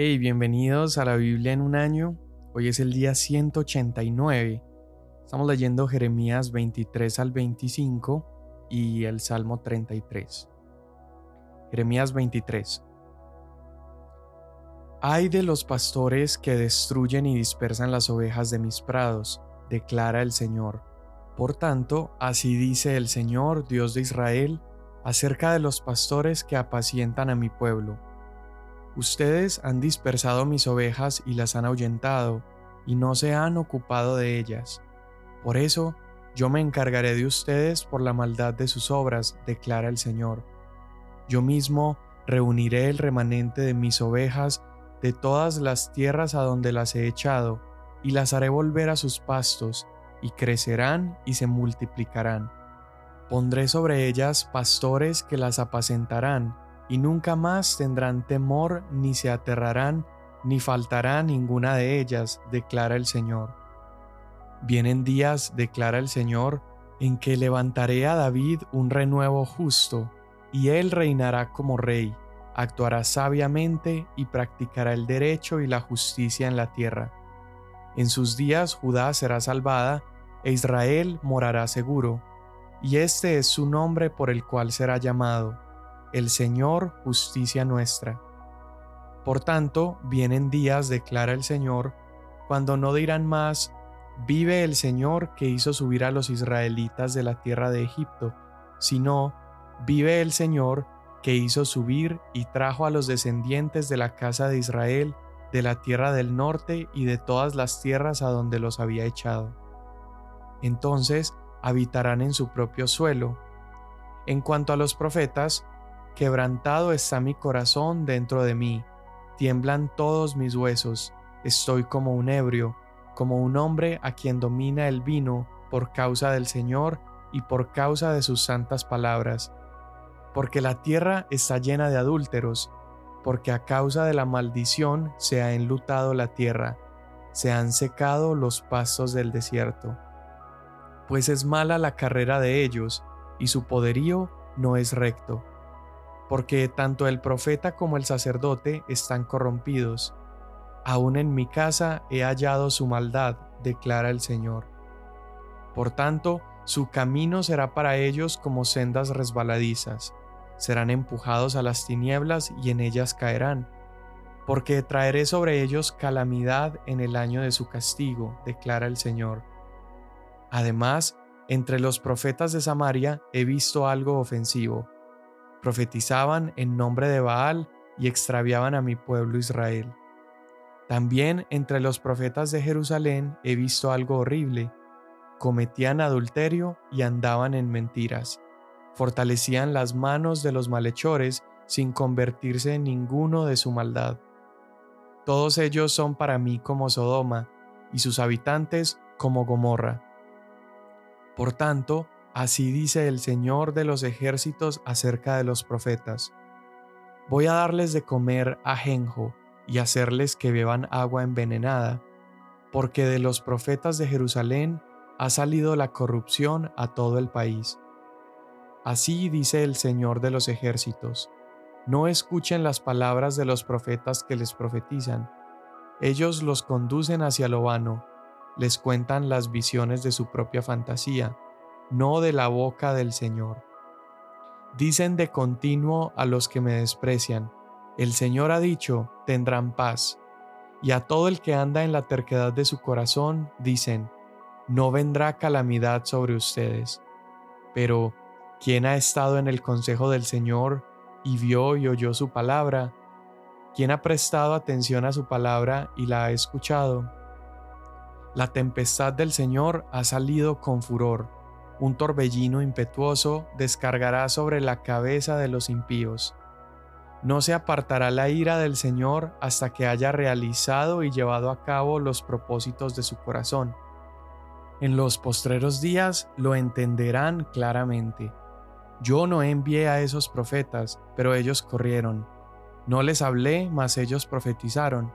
Hey, bienvenidos a la Biblia en un año. Hoy es el día 189. Estamos leyendo Jeremías 23 al 25 y el Salmo 33. Jeremías 23. Ay de los pastores que destruyen y dispersan las ovejas de mis prados, declara el Señor. Por tanto, así dice el Señor, Dios de Israel, acerca de los pastores que apacientan a mi pueblo Ustedes han dispersado mis ovejas y las han ahuyentado, y no se han ocupado de ellas. Por eso, yo me encargaré de ustedes por la maldad de sus obras, declara el Señor. Yo mismo reuniré el remanente de mis ovejas de todas las tierras a donde las he echado, y las haré volver a sus pastos, y crecerán y se multiplicarán. Pondré sobre ellas pastores que las apacentarán, y nunca más tendrán temor ni se aterrarán, ni faltará ninguna de ellas, declara el Señor. Vienen días, declara el Señor, en que levantaré a David un renuevo justo, y él reinará como rey, actuará sabiamente y practicará el derecho y la justicia en la tierra. En sus días Judá será salvada, e Israel morará seguro, y este es su nombre por el cual será llamado el Señor justicia nuestra. Por tanto, vienen días, declara el Señor, cuando no dirán más, vive el Señor que hizo subir a los israelitas de la tierra de Egipto, sino, vive el Señor que hizo subir y trajo a los descendientes de la casa de Israel de la tierra del norte y de todas las tierras a donde los había echado. Entonces habitarán en su propio suelo. En cuanto a los profetas, Quebrantado está mi corazón dentro de mí, tiemblan todos mis huesos, estoy como un ebrio, como un hombre a quien domina el vino por causa del Señor y por causa de sus santas palabras. Porque la tierra está llena de adúlteros, porque a causa de la maldición se ha enlutado la tierra, se han secado los pastos del desierto. Pues es mala la carrera de ellos, y su poderío no es recto porque tanto el profeta como el sacerdote están corrompidos. Aún en mi casa he hallado su maldad, declara el Señor. Por tanto, su camino será para ellos como sendas resbaladizas, serán empujados a las tinieblas y en ellas caerán, porque traeré sobre ellos calamidad en el año de su castigo, declara el Señor. Además, entre los profetas de Samaria he visto algo ofensivo profetizaban en nombre de Baal y extraviaban a mi pueblo Israel. También entre los profetas de Jerusalén he visto algo horrible. Cometían adulterio y andaban en mentiras. Fortalecían las manos de los malhechores sin convertirse en ninguno de su maldad. Todos ellos son para mí como Sodoma, y sus habitantes como Gomorra. Por tanto, Así dice el Señor de los ejércitos acerca de los profetas. Voy a darles de comer ajenjo y hacerles que beban agua envenenada, porque de los profetas de Jerusalén ha salido la corrupción a todo el país. Así dice el Señor de los ejércitos. No escuchen las palabras de los profetas que les profetizan. Ellos los conducen hacia lo vano, les cuentan las visiones de su propia fantasía no de la boca del Señor. Dicen de continuo a los que me desprecian, el Señor ha dicho, tendrán paz. Y a todo el que anda en la terquedad de su corazón, dicen, no vendrá calamidad sobre ustedes. Pero, ¿quién ha estado en el consejo del Señor y vio y oyó su palabra? ¿Quién ha prestado atención a su palabra y la ha escuchado? La tempestad del Señor ha salido con furor un torbellino impetuoso descargará sobre la cabeza de los impíos. No se apartará la ira del Señor hasta que haya realizado y llevado a cabo los propósitos de su corazón. En los postreros días lo entenderán claramente. Yo no envié a esos profetas, pero ellos corrieron. No les hablé, mas ellos profetizaron.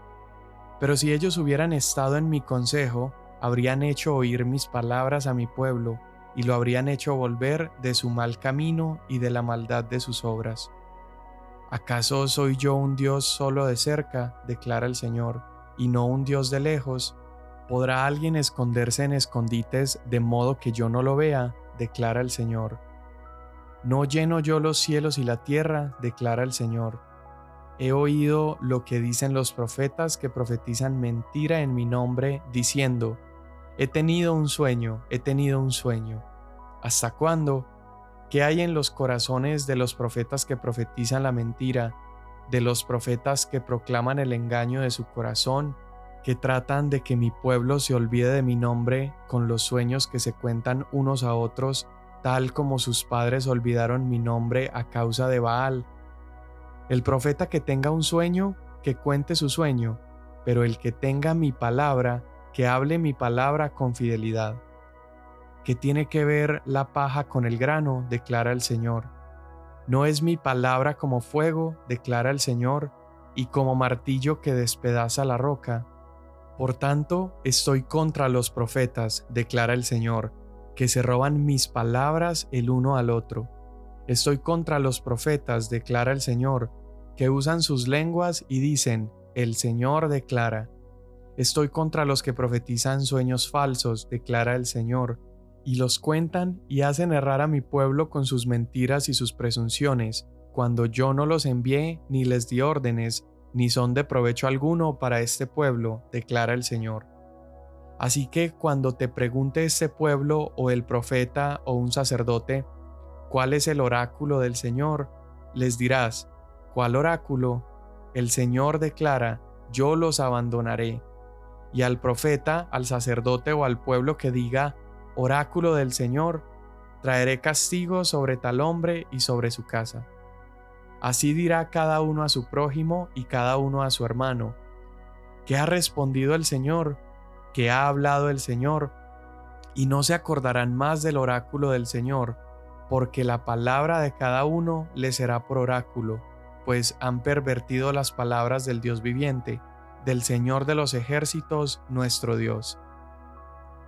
Pero si ellos hubieran estado en mi consejo, habrían hecho oír mis palabras a mi pueblo y lo habrían hecho volver de su mal camino y de la maldad de sus obras. ¿Acaso soy yo un Dios solo de cerca? declara el Señor, y no un Dios de lejos. ¿Podrá alguien esconderse en escondites de modo que yo no lo vea? declara el Señor. No lleno yo los cielos y la tierra, declara el Señor. He oído lo que dicen los profetas que profetizan mentira en mi nombre, diciendo, He tenido un sueño, he tenido un sueño. ¿Hasta cuándo? ¿Qué hay en los corazones de los profetas que profetizan la mentira, de los profetas que proclaman el engaño de su corazón, que tratan de que mi pueblo se olvide de mi nombre con los sueños que se cuentan unos a otros, tal como sus padres olvidaron mi nombre a causa de Baal? El profeta que tenga un sueño, que cuente su sueño, pero el que tenga mi palabra, que hable mi palabra con fidelidad. ¿Qué tiene que ver la paja con el grano? declara el Señor. ¿No es mi palabra como fuego? declara el Señor, y como martillo que despedaza la roca. Por tanto, estoy contra los profetas, declara el Señor, que se roban mis palabras el uno al otro. Estoy contra los profetas, declara el Señor, que usan sus lenguas y dicen, el Señor declara. Estoy contra los que profetizan sueños falsos, declara el Señor, y los cuentan y hacen errar a mi pueblo con sus mentiras y sus presunciones, cuando yo no los envié ni les di órdenes, ni son de provecho alguno para este pueblo, declara el Señor. Así que cuando te pregunte este pueblo o el profeta o un sacerdote, ¿cuál es el oráculo del Señor? Les dirás, ¿cuál oráculo? El Señor declara, yo los abandonaré y al profeta, al sacerdote o al pueblo que diga, oráculo del Señor, traeré castigo sobre tal hombre y sobre su casa. Así dirá cada uno a su prójimo y cada uno a su hermano. ¿Qué ha respondido el Señor? ¿Qué ha hablado el Señor? Y no se acordarán más del oráculo del Señor, porque la palabra de cada uno le será por oráculo, pues han pervertido las palabras del Dios viviente del Señor de los ejércitos, nuestro Dios.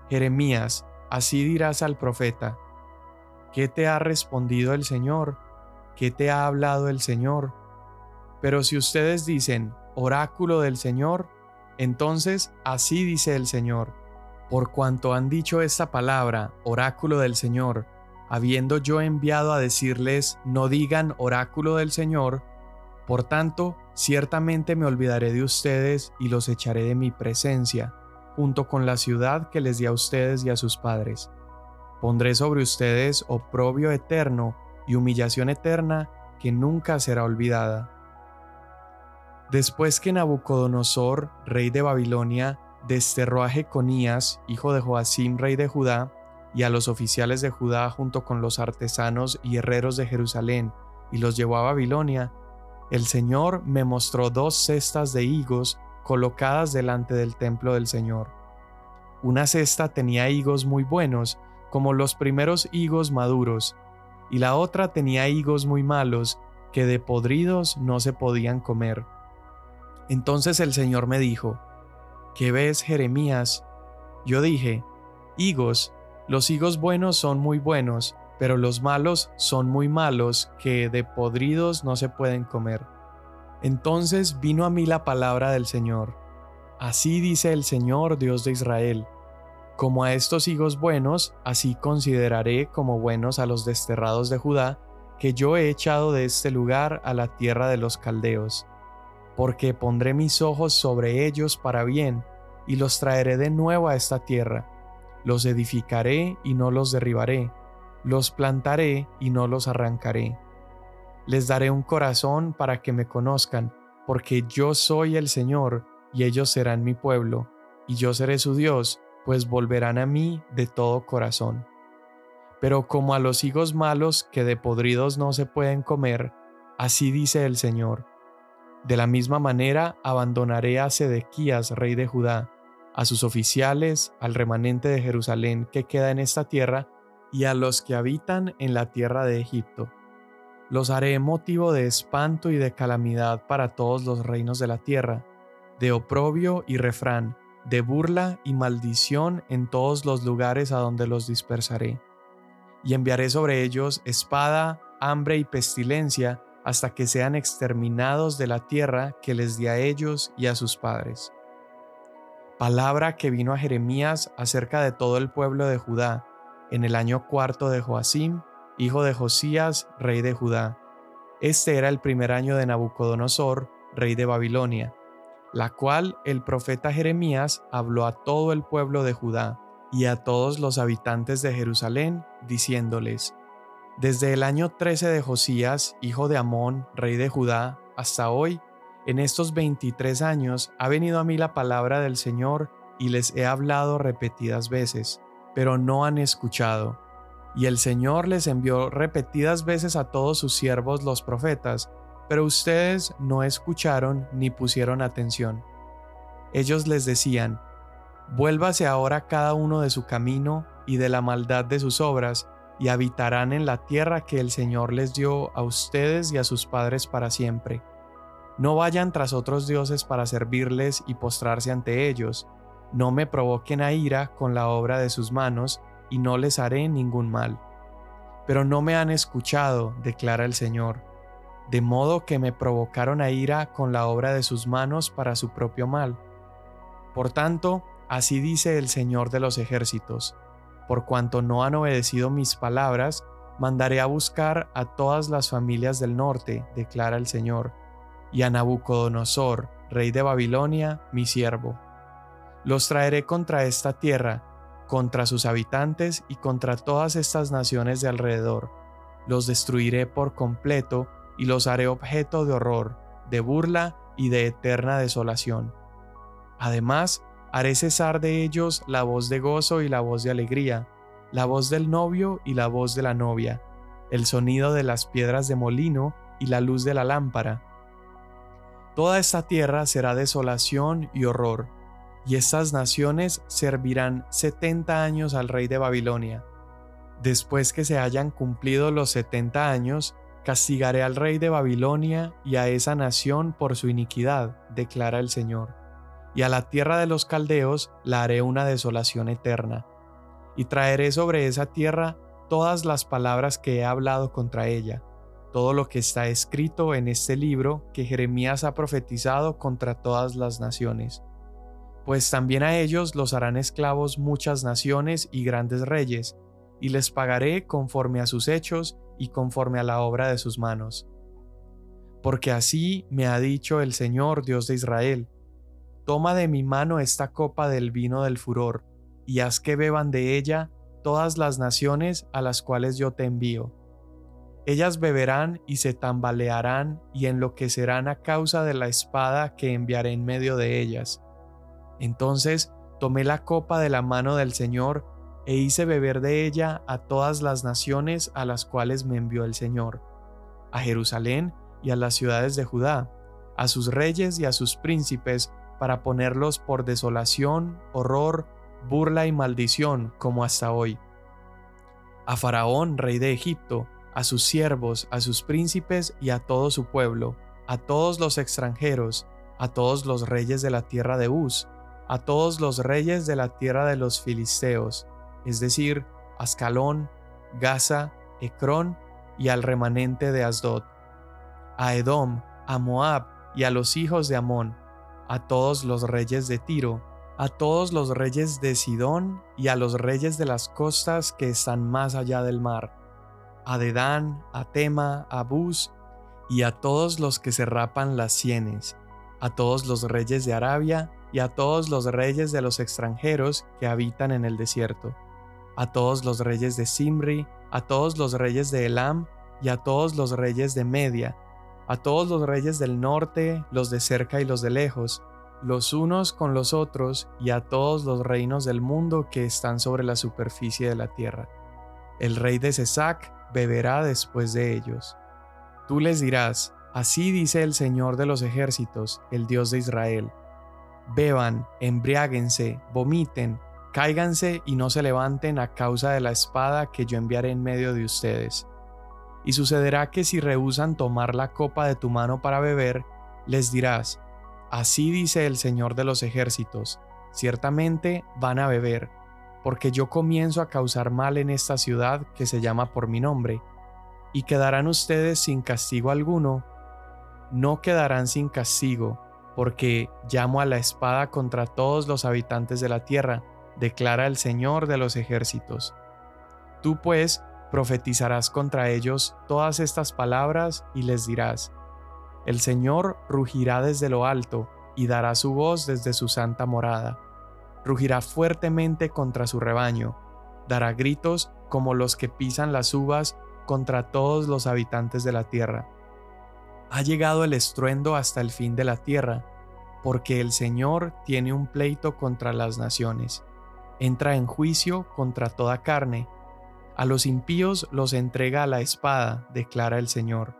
Jeremías, así dirás al profeta, ¿qué te ha respondido el Señor? ¿Qué te ha hablado el Señor? Pero si ustedes dicen, oráculo del Señor, entonces así dice el Señor, por cuanto han dicho esta palabra, oráculo del Señor, habiendo yo enviado a decirles, no digan oráculo del Señor, por tanto, ciertamente me olvidaré de ustedes y los echaré de mi presencia, junto con la ciudad que les di a ustedes y a sus padres. Pondré sobre ustedes oprobio eterno y humillación eterna que nunca será olvidada. Después que Nabucodonosor, rey de Babilonia, desterró a Jeconías, hijo de Joacim, rey de Judá, y a los oficiales de Judá junto con los artesanos y herreros de Jerusalén, y los llevó a Babilonia, el Señor me mostró dos cestas de higos colocadas delante del templo del Señor. Una cesta tenía higos muy buenos, como los primeros higos maduros, y la otra tenía higos muy malos, que de podridos no se podían comer. Entonces el Señor me dijo, ¿Qué ves, Jeremías? Yo dije, higos, los higos buenos son muy buenos, pero los malos son muy malos que de podridos no se pueden comer. Entonces vino a mí la palabra del Señor. Así dice el Señor Dios de Israel. Como a estos higos buenos, así consideraré como buenos a los desterrados de Judá, que yo he echado de este lugar a la tierra de los caldeos. Porque pondré mis ojos sobre ellos para bien, y los traeré de nuevo a esta tierra. Los edificaré y no los derribaré los plantaré y no los arrancaré. Les daré un corazón para que me conozcan, porque yo soy el Señor, y ellos serán mi pueblo, y yo seré su Dios, pues volverán a mí de todo corazón. Pero como a los higos malos que de podridos no se pueden comer, así dice el Señor. De la misma manera abandonaré a Sedequías, rey de Judá, a sus oficiales, al remanente de Jerusalén que queda en esta tierra, y a los que habitan en la tierra de Egipto. Los haré motivo de espanto y de calamidad para todos los reinos de la tierra, de oprobio y refrán, de burla y maldición en todos los lugares a donde los dispersaré. Y enviaré sobre ellos espada, hambre y pestilencia, hasta que sean exterminados de la tierra que les di a ellos y a sus padres. Palabra que vino a Jeremías acerca de todo el pueblo de Judá, en el año cuarto de Joacim, hijo de Josías, rey de Judá. Este era el primer año de Nabucodonosor, rey de Babilonia, la cual el profeta Jeremías habló a todo el pueblo de Judá y a todos los habitantes de Jerusalén, diciéndoles, desde el año 13 de Josías, hijo de Amón, rey de Judá, hasta hoy, en estos 23 años ha venido a mí la palabra del Señor y les he hablado repetidas veces, pero no han escuchado. Y el Señor les envió repetidas veces a todos sus siervos los profetas, pero ustedes no escucharon ni pusieron atención. Ellos les decían, Vuélvase ahora cada uno de su camino y de la maldad de sus obras, y habitarán en la tierra que el Señor les dio a ustedes y a sus padres para siempre. No vayan tras otros dioses para servirles y postrarse ante ellos, no me provoquen a ira con la obra de sus manos, y no les haré ningún mal. Pero no me han escuchado, declara el Señor, de modo que me provocaron a ira con la obra de sus manos para su propio mal. Por tanto, así dice el Señor de los ejércitos, por cuanto no han obedecido mis palabras, mandaré a buscar a todas las familias del norte, declara el Señor, y a Nabucodonosor, rey de Babilonia, mi siervo. Los traeré contra esta tierra, contra sus habitantes y contra todas estas naciones de alrededor. Los destruiré por completo y los haré objeto de horror, de burla y de eterna desolación. Además, Haré cesar de ellos la voz de gozo y la voz de alegría, la voz del novio y la voz de la novia, el sonido de las piedras de molino y la luz de la lámpara. Toda esta tierra será desolación y horror, y estas naciones servirán setenta años al rey de Babilonia. Después que se hayan cumplido los setenta años, castigaré al rey de Babilonia y a esa nación por su iniquidad, declara el Señor y a la tierra de los caldeos la haré una desolación eterna. Y traeré sobre esa tierra todas las palabras que he hablado contra ella, todo lo que está escrito en este libro que Jeremías ha profetizado contra todas las naciones. Pues también a ellos los harán esclavos muchas naciones y grandes reyes, y les pagaré conforme a sus hechos y conforme a la obra de sus manos. Porque así me ha dicho el Señor Dios de Israel, Toma de mi mano esta copa del vino del furor, y haz que beban de ella todas las naciones a las cuales yo te envío. Ellas beberán y se tambalearán y enloquecerán a causa de la espada que enviaré en medio de ellas. Entonces tomé la copa de la mano del Señor e hice beber de ella a todas las naciones a las cuales me envió el Señor, a Jerusalén y a las ciudades de Judá, a sus reyes y a sus príncipes, para ponerlos por desolación, horror, burla y maldición como hasta hoy. A Faraón, rey de Egipto, a sus siervos, a sus príncipes y a todo su pueblo, a todos los extranjeros, a todos los reyes de la tierra de Uz, a todos los reyes de la tierra de los filisteos, es decir, Ascalón, Gaza, Ecrón y al remanente de Asdod, a Edom, a Moab y a los hijos de Amón, a todos los reyes de Tiro, a todos los reyes de Sidón y a los reyes de las costas que están más allá del mar, a Dedán, a Tema, a Bus y a todos los que se rapan las sienes, a todos los reyes de Arabia y a todos los reyes de los extranjeros que habitan en el desierto, a todos los reyes de Simri, a todos los reyes de Elam y a todos los reyes de Media, a todos los reyes del norte, los de cerca y los de lejos, los unos con los otros, y a todos los reinos del mundo que están sobre la superficie de la tierra. El rey de Cesac beberá después de ellos. Tú les dirás, así dice el Señor de los ejércitos, el Dios de Israel. Beban, embriáguense, vomiten, cáiganse y no se levanten a causa de la espada que yo enviaré en medio de ustedes y sucederá que si rehusan tomar la copa de tu mano para beber, les dirás, Así dice el Señor de los ejércitos, ciertamente van a beber, porque yo comienzo a causar mal en esta ciudad que se llama por mi nombre, y quedarán ustedes sin castigo alguno, no quedarán sin castigo, porque llamo a la espada contra todos los habitantes de la tierra, declara el Señor de los ejércitos. Tú pues profetizarás contra ellos todas estas palabras y les dirás, El Señor rugirá desde lo alto y dará su voz desde su santa morada. Rugirá fuertemente contra su rebaño, dará gritos como los que pisan las uvas contra todos los habitantes de la tierra. Ha llegado el estruendo hasta el fin de la tierra, porque el Señor tiene un pleito contra las naciones. Entra en juicio contra toda carne. A los impíos los entrega la espada, declara el Señor.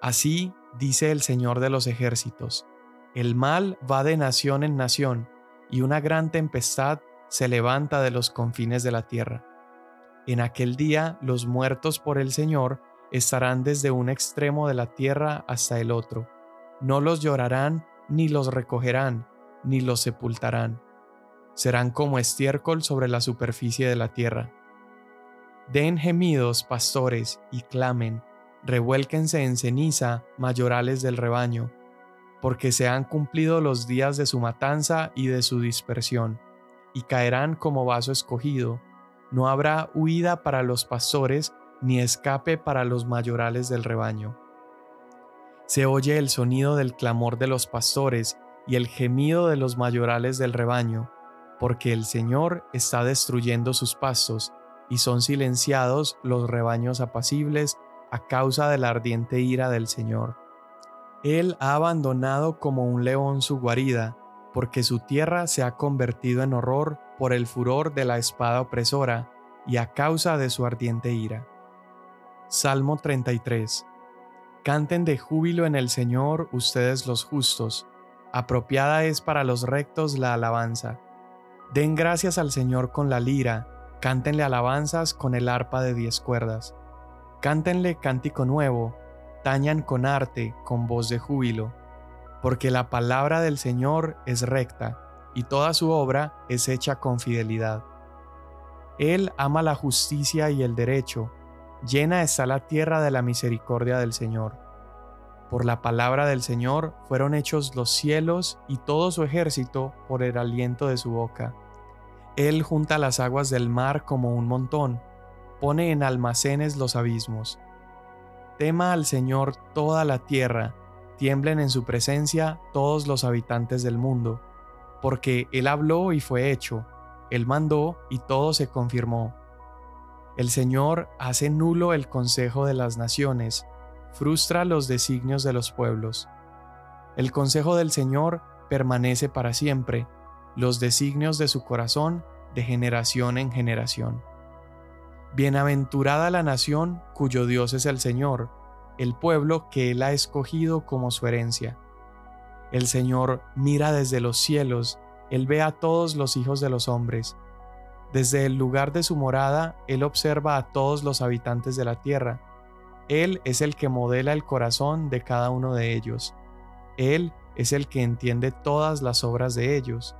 Así dice el Señor de los ejércitos. El mal va de nación en nación, y una gran tempestad se levanta de los confines de la tierra. En aquel día los muertos por el Señor estarán desde un extremo de la tierra hasta el otro. No los llorarán, ni los recogerán, ni los sepultarán. Serán como estiércol sobre la superficie de la tierra. Den gemidos, pastores, y clamen, revuélquense en ceniza, mayorales del rebaño, porque se han cumplido los días de su matanza y de su dispersión, y caerán como vaso escogido, no habrá huida para los pastores ni escape para los mayorales del rebaño. Se oye el sonido del clamor de los pastores y el gemido de los mayorales del rebaño, porque el Señor está destruyendo sus pastos, y son silenciados los rebaños apacibles a causa de la ardiente ira del Señor. Él ha abandonado como un león su guarida, porque su tierra se ha convertido en horror por el furor de la espada opresora y a causa de su ardiente ira. Salmo 33 Canten de júbilo en el Señor ustedes los justos, apropiada es para los rectos la alabanza. Den gracias al Señor con la lira, cántenle alabanzas con el arpa de diez cuerdas. Cántenle cántico nuevo, tañan con arte, con voz de júbilo porque la palabra del Señor es recta, y toda su obra es hecha con fidelidad. Él ama la justicia y el derecho, llena está la tierra de la misericordia del Señor. Por la palabra del Señor fueron hechos los cielos y todo su ejército por el aliento de su boca. Él junta las aguas del mar como un montón, pone en almacenes los abismos. Tema al Señor toda la tierra, tiemblen en su presencia todos los habitantes del mundo, porque Él habló y fue hecho, Él mandó y todo se confirmó. El Señor hace nulo el consejo de las naciones, frustra los designios de los pueblos. El consejo del Señor permanece para siempre, los designios de su corazón de generación en generación. Bienaventurada la nación cuyo Dios es el Señor, el pueblo que Él ha escogido como su herencia. El Señor mira desde los cielos, Él ve a todos los hijos de los hombres. Desde el lugar de su morada, Él observa a todos los habitantes de la tierra. Él es el que modela el corazón de cada uno de ellos. Él es el que entiende todas las obras de ellos.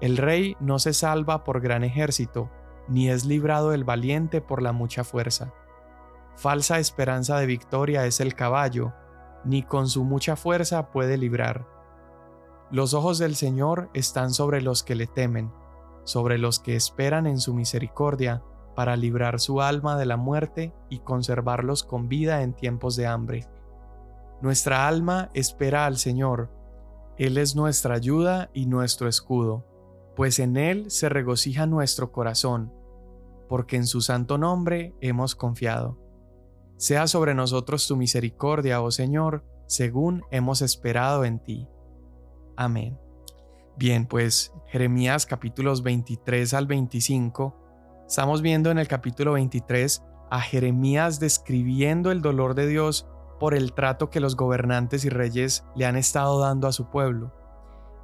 El rey no se salva por gran ejército, ni es librado el valiente por la mucha fuerza. Falsa esperanza de victoria es el caballo, ni con su mucha fuerza puede librar. Los ojos del Señor están sobre los que le temen, sobre los que esperan en su misericordia, para librar su alma de la muerte y conservarlos con vida en tiempos de hambre. Nuestra alma espera al Señor, Él es nuestra ayuda y nuestro escudo, pues en Él se regocija nuestro corazón, porque en su santo nombre hemos confiado. Sea sobre nosotros tu misericordia, oh Señor, según hemos esperado en ti. Amén. Bien, pues Jeremías capítulos 23 al 25, estamos viendo en el capítulo 23 a Jeremías describiendo el dolor de Dios por el trato que los gobernantes y reyes le han estado dando a su pueblo.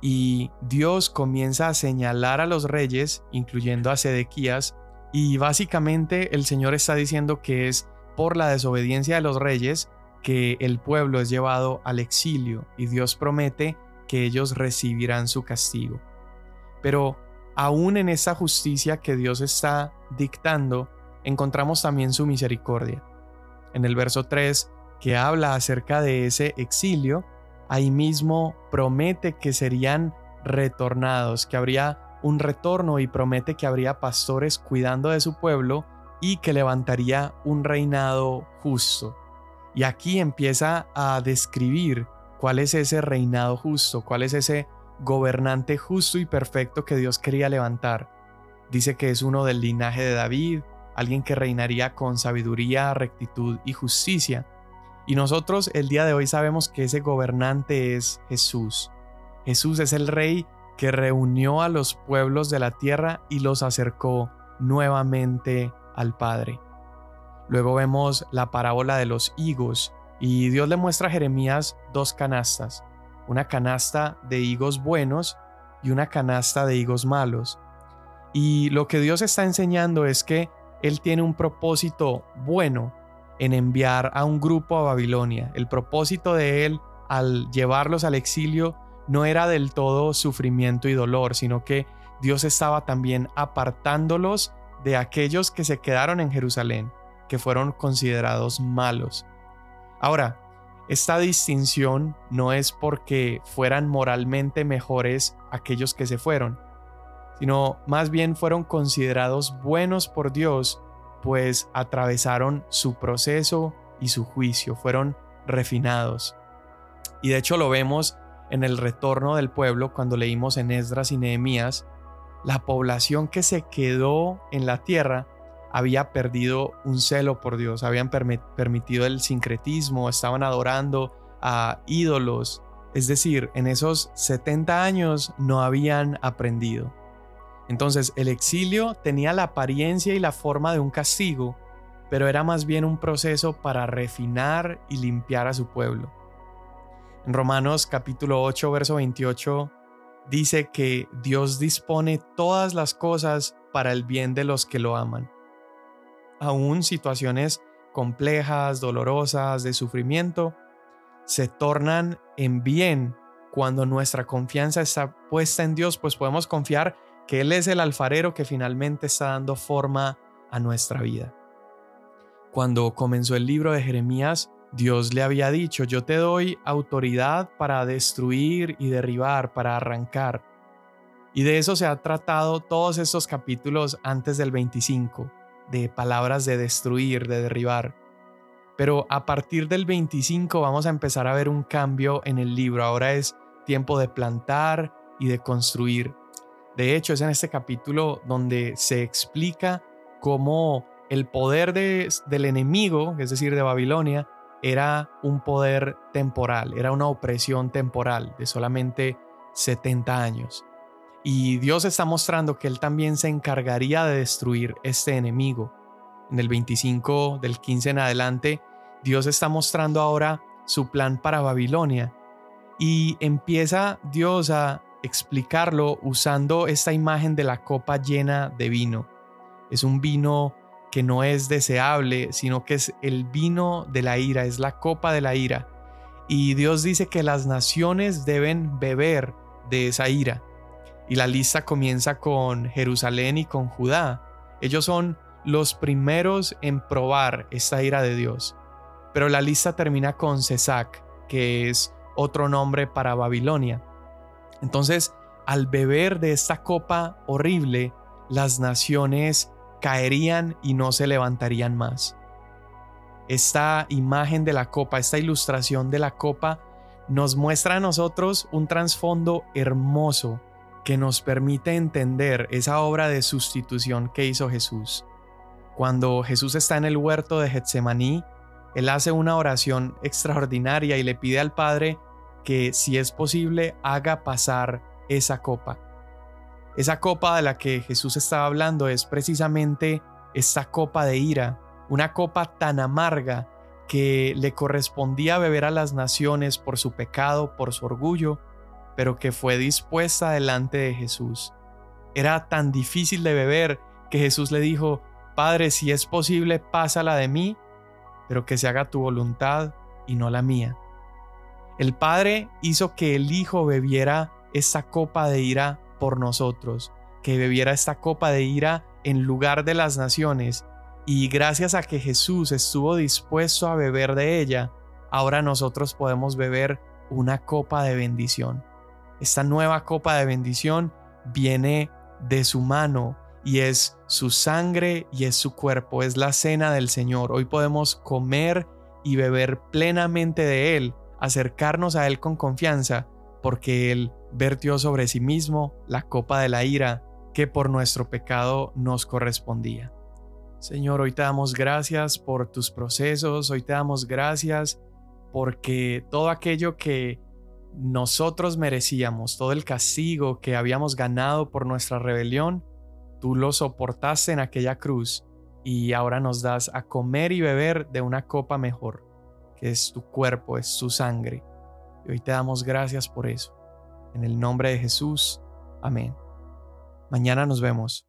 Y Dios comienza a señalar a los reyes, incluyendo a Sedequías, y básicamente el Señor está diciendo que es por la desobediencia de los reyes que el pueblo es llevado al exilio y Dios promete que ellos recibirán su castigo. Pero aún en esa justicia que Dios está dictando, encontramos también su misericordia. en el verso 3 que habla acerca de ese exilio, ahí mismo promete que serían retornados, que habría un retorno y promete que habría pastores cuidando de su pueblo y que levantaría un reinado justo. Y aquí empieza a describir cuál es ese reinado justo, cuál es ese gobernante justo y perfecto que Dios quería levantar. Dice que es uno del linaje de David, alguien que reinaría con sabiduría, rectitud y justicia. Y nosotros el día de hoy sabemos que ese gobernante es Jesús. Jesús es el rey que reunió a los pueblos de la tierra y los acercó nuevamente al Padre. Luego vemos la parábola de los higos y Dios le muestra a Jeremías dos canastas, una canasta de higos buenos y una canasta de higos malos. Y lo que Dios está enseñando es que Él tiene un propósito bueno en enviar a un grupo a Babilonia. El propósito de Él al llevarlos al exilio no era del todo sufrimiento y dolor, sino que Dios estaba también apartándolos de aquellos que se quedaron en Jerusalén, que fueron considerados malos. Ahora, esta distinción no es porque fueran moralmente mejores aquellos que se fueron, sino más bien fueron considerados buenos por Dios, pues atravesaron su proceso y su juicio, fueron refinados. Y de hecho lo vemos en el retorno del pueblo cuando leímos en Esdras y Nehemías, la población que se quedó en la tierra había perdido un celo por Dios, habían permitido el sincretismo, estaban adorando a ídolos, es decir, en esos 70 años no habían aprendido. Entonces el exilio tenía la apariencia y la forma de un castigo, pero era más bien un proceso para refinar y limpiar a su pueblo. En Romanos capítulo 8, verso 28 dice que Dios dispone todas las cosas para el bien de los que lo aman. Aún situaciones complejas, dolorosas, de sufrimiento, se tornan en bien cuando nuestra confianza está puesta en Dios, pues podemos confiar que Él es el alfarero que finalmente está dando forma a nuestra vida. Cuando comenzó el libro de Jeremías, Dios le había dicho, yo te doy autoridad para destruir y derribar, para arrancar. Y de eso se ha tratado todos estos capítulos antes del 25, de palabras de destruir, de derribar. Pero a partir del 25 vamos a empezar a ver un cambio en el libro. Ahora es tiempo de plantar y de construir. De hecho, es en este capítulo donde se explica cómo el poder del enemigo, es decir, de Babilonia, era un poder temporal, era una opresión temporal de solamente 70 años. Y Dios está mostrando que Él también se encargaría de destruir este enemigo. En el 25 del 15 en adelante, Dios está mostrando ahora su plan para Babilonia. Y empieza Dios a explicarlo usando esta imagen de la copa llena de vino. Es un vino que no es deseable, sino que es el vino de la ira, es la copa de la ira. Y Dios dice que las naciones deben beber de esa ira. Y la lista comienza con Jerusalén y con Judá. Ellos son los primeros en probar esta ira de Dios. Pero la lista termina con Cesac, que es otro nombre para Babilonia. Entonces, al beber de esta copa horrible, las naciones caerían y no se levantarían más. Esta imagen de la copa, esta ilustración de la copa, nos muestra a nosotros un trasfondo hermoso que nos permite entender esa obra de sustitución que hizo Jesús. Cuando Jesús está en el huerto de Getsemaní, Él hace una oración extraordinaria y le pide al Padre que, si es posible, haga pasar esa copa. Esa copa de la que Jesús estaba hablando es precisamente esta copa de ira, una copa tan amarga que le correspondía beber a las naciones por su pecado, por su orgullo, pero que fue dispuesta delante de Jesús. Era tan difícil de beber que Jesús le dijo, Padre, si es posible, pásala de mí, pero que se haga tu voluntad y no la mía. El Padre hizo que el Hijo bebiera esta copa de ira por nosotros, que bebiera esta copa de ira en lugar de las naciones, Y gracias a que Jesús estuvo dispuesto a beber de ella, ahora nosotros podemos beber una copa de bendición. Esta nueva copa de bendición viene de su mano y es su sangre y es su cuerpo, es la cena del Señor. Hoy podemos comer y beber plenamente de Él, acercarnos a Él con confianza, porque Él vertió sobre sí mismo la copa de la ira que por nuestro pecado nos correspondía. Señor, hoy te damos gracias por tus procesos, hoy te damos gracias porque todo aquello que nosotros merecíamos, todo el castigo que habíamos ganado por nuestra rebelión, tú lo soportaste en aquella cruz y ahora nos das a comer y beber de una copa mejor, que es tu cuerpo, es su sangre. Y hoy te damos gracias por eso. En el nombre de Jesús. Amén. Mañana nos vemos.